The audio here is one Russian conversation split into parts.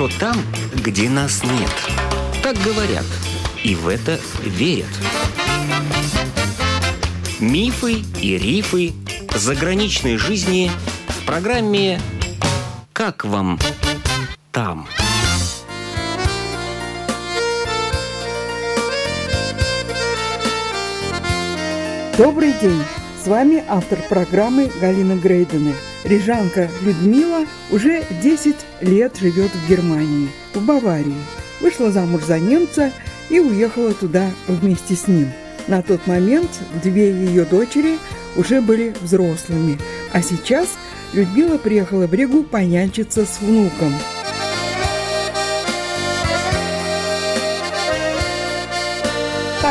хорошо там, где нас нет. Так говорят, и в это верят. Мифы и рифы заграничной жизни в программе «Как вам там?». Добрый день! С вами автор программы Галина Грейдены. Рижанка Людмила уже 10 лет живет в Германии, в Баварии. Вышла замуж за немца и уехала туда вместе с ним. На тот момент две ее дочери уже были взрослыми, а сейчас Людмила приехала в Ригу понянчиться с внуком –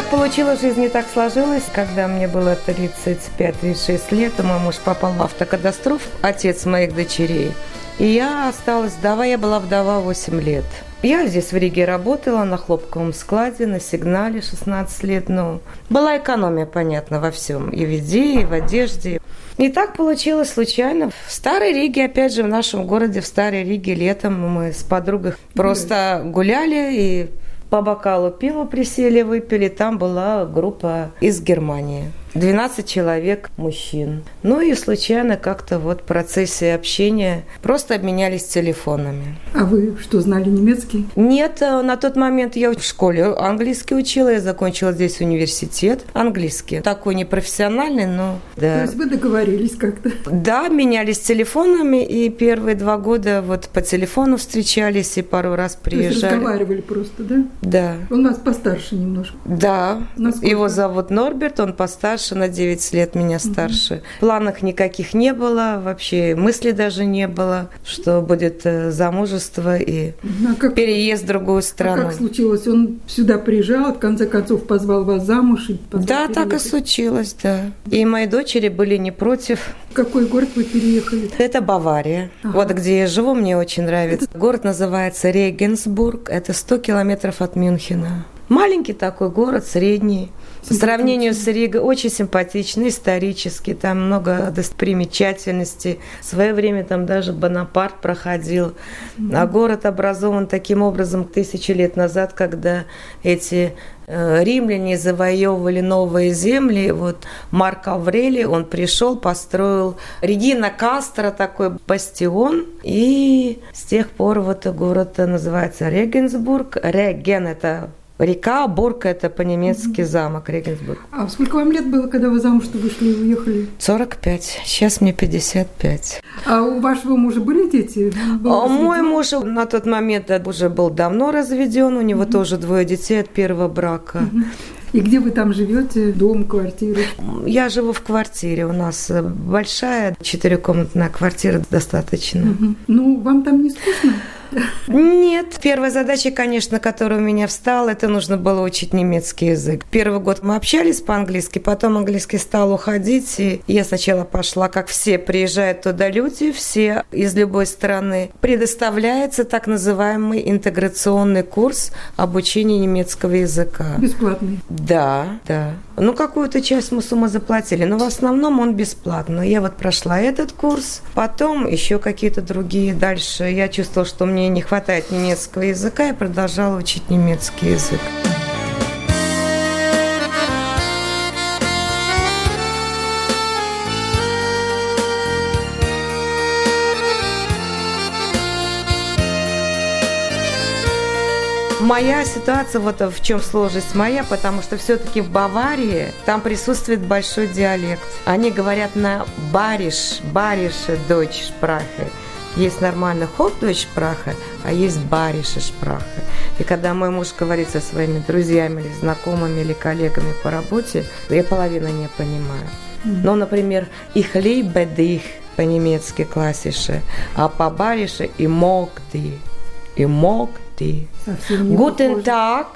получилось, жизнь не так сложилась. Когда мне было 35-36 лет, мой муж попал в автокатастрофу, отец моих дочерей. И я осталась вдова, я была вдова 8 лет. Я здесь в Риге работала на хлопковом складе, на сигнале 16 лет. Ну, была экономия, понятно, во всем. И в еде, и в одежде. И так получилось случайно. В Старой Риге, опять же, в нашем городе, в Старой Риге летом мы с подругой просто гуляли и по бокалу пива присели, выпили. Там была группа из Германии. 12 человек мужчин. Ну и случайно как-то вот в процессе общения просто обменялись телефонами. А вы что, знали немецкий? Нет, э, на тот момент я в школе английский учила, я закончила здесь университет английский. Такой непрофессиональный, но да. То есть вы договорились как-то? Да, менялись телефонами, и первые два года вот по телефону встречались, и пару раз приезжали. Разговаривали просто, да? Да. Он нас постарше немножко. Да. Насколько? Его зовут Норберт, он постарше старше, на 9 лет меня старше. Угу. Планах никаких не было, вообще мысли даже не было, что будет э, замужество и а как, переезд в другую страну. А как случилось? Он сюда приезжал, в конце концов позвал вас замуж? И да, переехать? так и случилось, да. И мои дочери были не против. В какой город вы переехали? Это Бавария. Ага. Вот где я живу, мне очень нравится. Это... Город называется Регенсбург. Это 100 километров от Мюнхена. Маленький такой город, средний. По сравнению с Ригой очень симпатичный, исторический, там много достопримечательностей. В свое время там даже Бонапарт проходил. А город образован таким образом тысячи лет назад, когда эти э, римляне завоевывали новые земли. Вот Марк Аврелий, он пришел, построил Регина Кастро, такой бастион. И с тех пор вот город называется Регенсбург. Реген – это Река, Бург – это по-немецки замок Регенсбург. А сколько вам лет было, когда вы замуж вышли и уехали? 45. Сейчас мне 55. А у вашего мужа были дети? Был а мой муж на тот момент уже был давно разведен. У него угу. тоже двое детей от первого брака. Угу. И где вы там живете? Дом, квартира? Я живу в квартире. У нас большая четырехкомнатная квартира достаточно. Угу. Ну, вам там не скучно? Нет. Первая задача, конечно, которая у меня встала, это нужно было учить немецкий язык. Первый год мы общались по-английски, потом английский стал уходить, и я сначала пошла, как все приезжают туда люди, все из любой страны. Предоставляется так называемый интеграционный курс обучения немецкого языка. Бесплатный? Да, да. Ну, какую-то часть мы сумму заплатили, но в основном он бесплатный. Я вот прошла этот курс, потом еще какие-то другие. Дальше я чувствовала, что мне не хватает немецкого языка, и продолжала учить немецкий язык. Моя ситуация, вот в чем сложность моя, потому что все-таки в Баварии там присутствует большой диалект. Они говорят на бариш, барише дочь шпрахе. Есть нормально Hochdeutsch-Sprache, а есть барише шпраха. И когда мой муж говорит со своими друзьями или знакомыми или коллегами по работе, я половину не понимаю. Ну, например, liebe dich по-немецки классише, а по барише и мог ты, и мог ты. Guten Tag,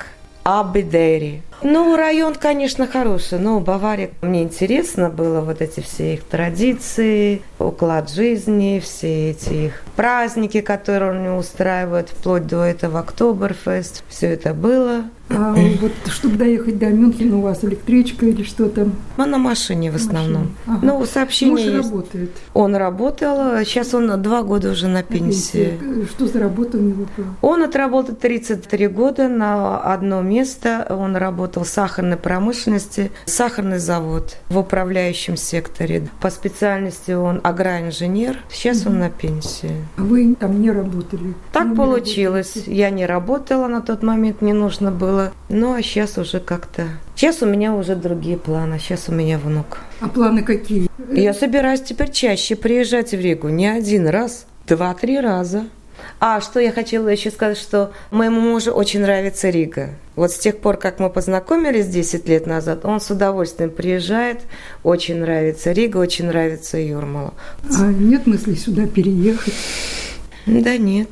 Абидери. Ну, район, конечно, хороший, но Бавария мне интересно было вот эти все их традиции, уклад жизни, все эти их праздники, которые он устраивает, вплоть до этого Октоберфест. Все это было. А вот чтобы доехать до Мюнхена, у вас электричка или что там? Мы на машине в основном. Ага. Ну, сообщение Муж есть. работает? Он работал, сейчас он два года уже на пенсии. пенсии. Что за работа у него была? Он отработал 33 года на одно место. Он работал в сахарной промышленности, сахарный завод в управляющем секторе. По специальности он агроинженер. Сейчас угу. он на пенсии. А вы там не работали? Так не получилось. Работаете? Я не работала на тот момент, не нужно было. Ну, а сейчас уже как-то... Сейчас у меня уже другие планы. Сейчас у меня внук. А планы какие? Я собираюсь теперь чаще приезжать в Ригу. Не один раз, два-три раза. А что я хотела еще сказать, что моему мужу очень нравится Рига. Вот с тех пор, как мы познакомились 10 лет назад, он с удовольствием приезжает, очень нравится Рига, очень нравится Юрмала. А нет мысли сюда переехать? Да нет.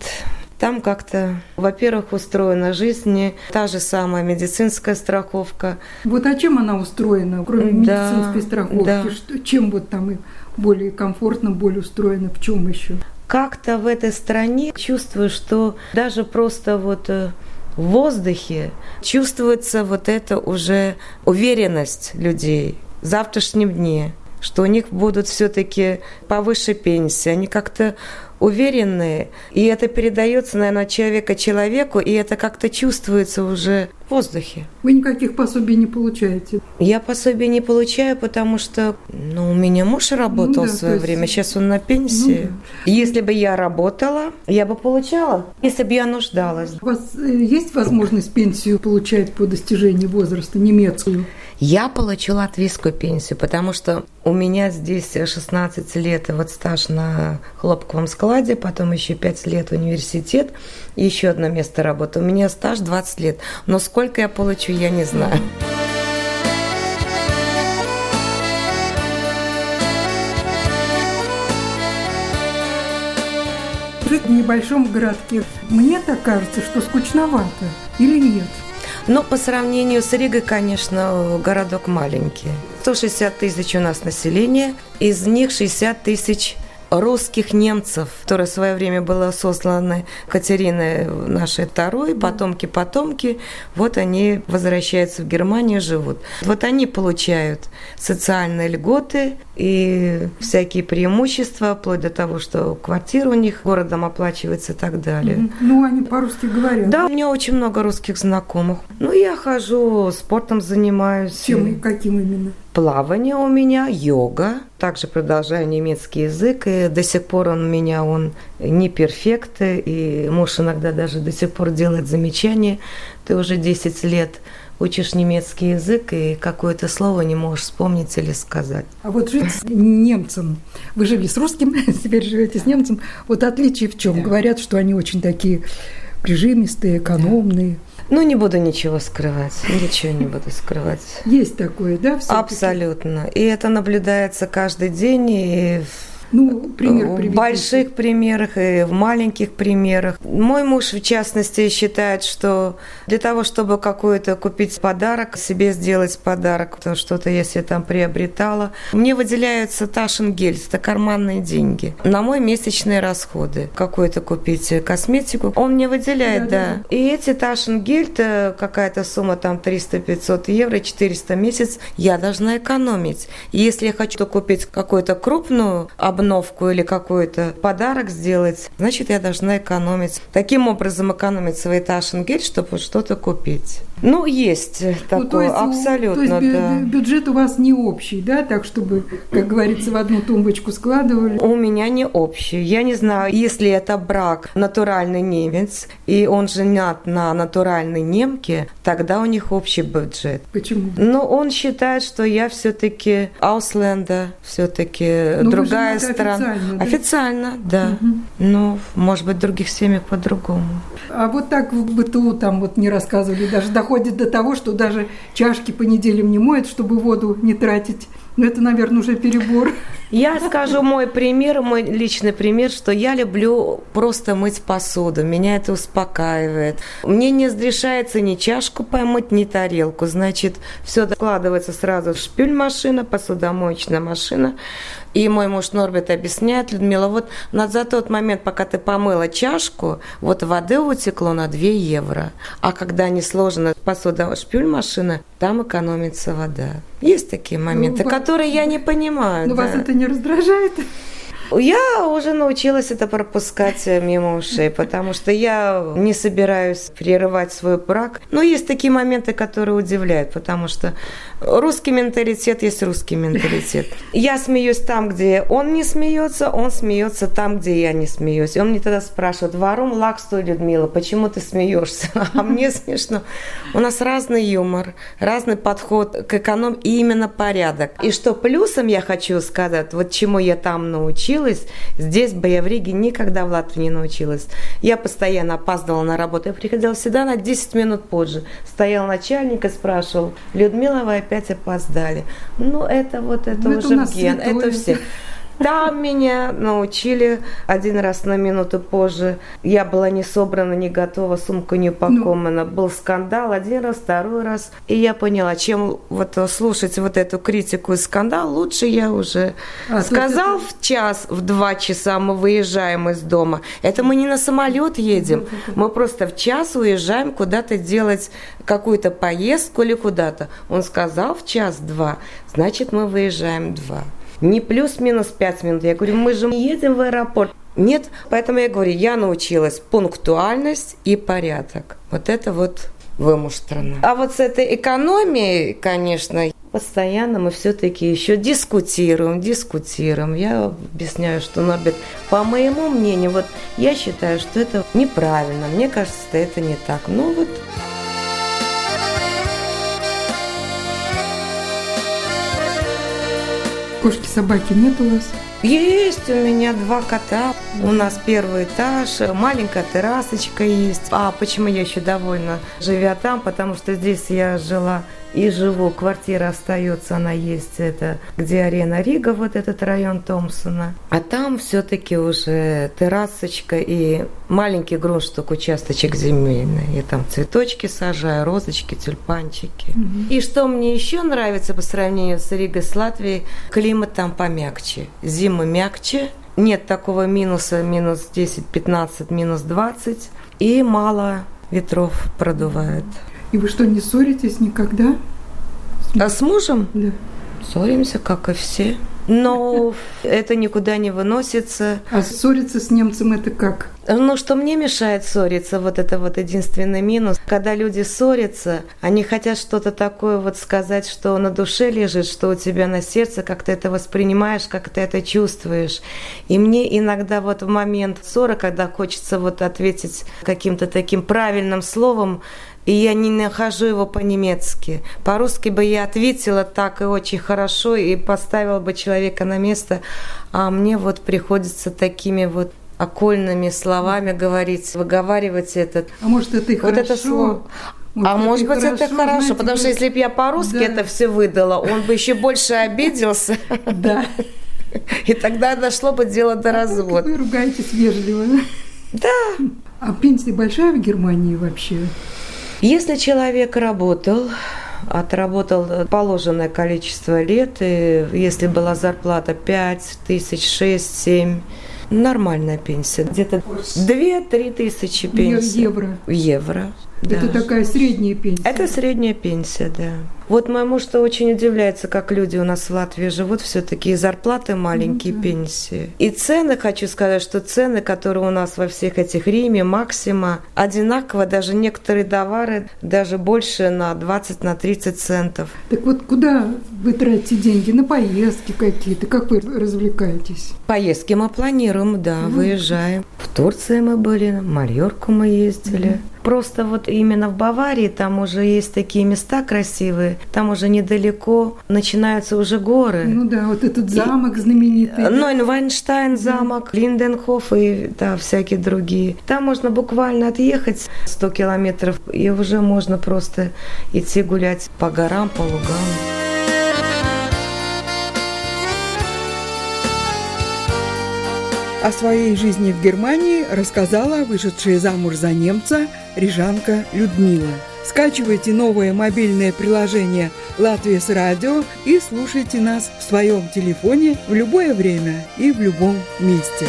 Там как-то, во-первых, устроена жизнь, та же самая медицинская страховка. Вот а чем она устроена, кроме да, медицинской страховки? Да. Что, чем вот там более комфортно, более устроена, в чем еще? Как-то в этой стране чувствую, что даже просто вот э, в воздухе чувствуется вот эта уже уверенность людей в завтрашнем дне, что у них будут все-таки повыше пенсии, они как-то уверенные, и это передается, наверное, от человека человеку, и это как-то чувствуется уже в воздухе. Вы никаких пособий не получаете? Я пособий не получаю, потому что ну, у меня муж работал ну, да, в свое есть... время, сейчас он на пенсии. Ну, да. Если бы я работала, я бы получала, если бы я нуждалась. У вас э, есть возможность пенсию получать по достижении возраста немецкую? Я получила латвийскую пенсию, потому что у меня здесь 16 лет вот стаж на хлопковом складе, потом еще 5 лет университет и еще одно место работы. У меня стаж 20 лет, но сколько я получу, я не знаю. Жить в небольшом городке, мне так кажется, что скучновато или нет? Но по сравнению с Ригой, конечно, городок маленький. 160 тысяч у нас населения, из них 60 тысяч русских немцев, которые в свое время были сосланы Катериной нашей второй, потомки-потомки, вот они возвращаются в Германию, живут. Вот они получают социальные льготы и всякие преимущества, вплоть до того, что квартира у них городом оплачивается и так далее. Ну, они по-русски говорят. Да, у меня очень много русских знакомых. Ну, я хожу, спортом занимаюсь. Чем и каким именно? Плавание у меня, йога. Также продолжаю немецкий язык, и до сих пор он у меня, он не перфект, и муж иногда даже до сих пор делает замечания. Ты уже 10 лет учишь немецкий язык, и какое-то слово не можешь вспомнить или сказать. А вот жить с немцем, вы жили с русским, теперь живете с немцем, вот отличие в чем? Говорят, что они очень такие прижимистые, экономные. Ну, не буду ничего скрывать, ничего не буду скрывать. Есть такое, да? Абсолютно. И это наблюдается каждый день, и ну, пример В больших примерах и в маленьких примерах. Мой муж, в частности, считает, что для того, чтобы какой-то купить подарок, себе сделать подарок, что-то я себе там приобретала, мне выделяются Ташингель, это карманные деньги, на мой месячные расходы. Какой-то купить косметику, он мне выделяет, да. да. да. И эти Ташингель, какая-то сумма там 300-500 евро, 400 в месяц, я должна экономить. И если я хочу купить какую-то крупную обновку или какой-то подарок сделать, значит, я должна экономить. Таким образом экономить свои ташенгель, чтобы что-то купить. Ну, есть такое, ну, то есть, абсолютно, то есть, да. бюджет у вас не общий, да, так чтобы, как говорится, в одну тумбочку складывали? У меня не общий. Я не знаю, если это брак натуральный немец, и он женат на натуральной немке, тогда у них общий бюджет. Почему? Но он считает, что я все-таки Ausländer, все-таки ну, другая страна. Официально, да? Официально, да. Угу. Ну, может быть, в других семьях по-другому. А вот так в быту там вот не рассказывали, даже доходит до того, что даже чашки по неделям не моют, чтобы воду не тратить Ну, это, наверное, уже перебор. Я скажу мой пример, мой личный пример, что я люблю просто мыть посуду. Меня это успокаивает. Мне не разрешается ни чашку помыть, ни тарелку. Значит, все докладывается сразу в шпюль машина, посудомоечная машина. И мой муж Норбет объясняет, Людмила, вот на, за тот момент, пока ты помыла чашку, вот воды утекло на 2 евро. А когда не сложена посуда шпюль машина, там экономится вода. Есть такие моменты, ну, которые я не понимаю. Ну, да. вас это не раздражает? Я уже научилась это пропускать мимо ушей, потому что я не собираюсь прерывать свой брак. Но есть такие моменты, которые удивляют, потому что русский менталитет есть русский менталитет. Я смеюсь там, где он не смеется, он смеется там, где я не смеюсь. И он мне тогда спрашивает, варум лаксту, Людмила, почему ты смеешься? А мне смешно. У нас разный юмор, разный подход к эконом и именно порядок. И что плюсом я хочу сказать, вот чему я там научилась. Здесь бы я в Риге никогда в Латвии не научилась. Я постоянно опаздывала на работу. Я приходила всегда на 10 минут позже. Стоял начальник и спрашивал, Людмила, вы опять опоздали. Ну, это вот, это ну, уже это ген, это все. Там меня научили один раз на минуту позже. Я была не собрана, не готова, сумка не упакована. Ну. Был скандал один раз, второй раз. И я поняла, чем вот слушать вот эту критику и скандал, лучше я уже а, сказал это... в час, в два часа мы выезжаем из дома. Это мы не на самолет едем, мы просто в час уезжаем куда-то делать какую-то поездку или куда-то. Он сказал в час-два, значит мы выезжаем два не плюс-минус 5 минут. Я говорю, мы же едем в аэропорт. Нет, поэтому я говорю, я научилась пунктуальность и порядок. Вот это вот вымуштровано. А вот с этой экономией, конечно, постоянно мы все-таки еще дискутируем, дискутируем. Я объясняю, что, Норберт, по моему мнению, вот я считаю, что это неправильно. Мне кажется, это не так. Ну вот Кошки, собаки нет у вас? Есть у меня два кота. У нас первый этаж, маленькая террасочка есть. А почему я еще довольна, живя там? Потому что здесь я жила и живу. Квартира остается, она есть, это где арена Рига, вот этот район Томпсона. А там все-таки уже террасочка и маленький грунштук, участочек земельный. Я там цветочки сажаю, розочки, тюльпанчики. Угу. И что мне еще нравится по сравнению с Ригой, с Латвией, климат там помягче. Зимы мягче, нет такого минуса, минус 10, 15, минус 20. И мало ветров продувает. И вы что, не ссоритесь никогда? А с мужем? Да. Ссоримся, как и все. Но это никуда не выносится. А ссориться с немцем это как? Ну, что мне мешает ссориться, вот это вот единственный минус. Когда люди ссорятся, они хотят что-то такое вот сказать, что на душе лежит, что у тебя на сердце, как ты это воспринимаешь, как ты это чувствуешь. И мне иногда вот в момент ссоры, когда хочется вот ответить каким-то таким правильным словом, и я не нахожу его по-немецки. По-русски бы я ответила так и очень хорошо, и поставила бы человека на место, а мне вот приходится такими вот окольными словами говорить, выговаривать этот. А может, это и вот хорошо? это слово. Вот а может быть, хорошо, это хорошо, знаете, потому что если бы я по-русски да. это все выдала, он бы еще больше обиделся. Да. И тогда дошло бы дело до развода. Вы ругаетесь вежливо. Да. А пенсия большая в Германии вообще? Если человек работал, отработал положенное количество лет, и если была зарплата 5 тысяч, 6, 7, нормальная пенсия. Где-то 2-3 тысячи пенсии. Евро. Евро. Это да. такая средняя пенсия. Это средняя пенсия, да. Вот мой муж что очень удивляется, как люди у нас в Латвии живут, все-таки и зарплаты маленькие, да. пенсии. И цены, хочу сказать, что цены, которые у нас во всех этих Риме, Максима, одинаково, даже некоторые товары даже больше на 20, на 30 центов. Так вот, куда вы тратите деньги? На поездки какие-то? Как вы развлекаетесь? Поездки мы планируем, да, mm. выезжаем. В Турции мы были, в Мальорку мы ездили. Mm. Просто вот именно в Баварии там уже есть такие места красивые, там уже недалеко начинаются уже горы. Ну да, вот этот замок и, знаменитый. Ну, да? Вайнштайн замок, да. Линденхоф и да, всякие другие. Там можно буквально отъехать 100 километров, и уже можно просто идти гулять по горам, по лугам. О своей жизни в Германии рассказала вышедшая замуж за немца – рижанка Людмила. Скачивайте новое мобильное приложение «Латвия с радио» и слушайте нас в своем телефоне в любое время и в любом месте.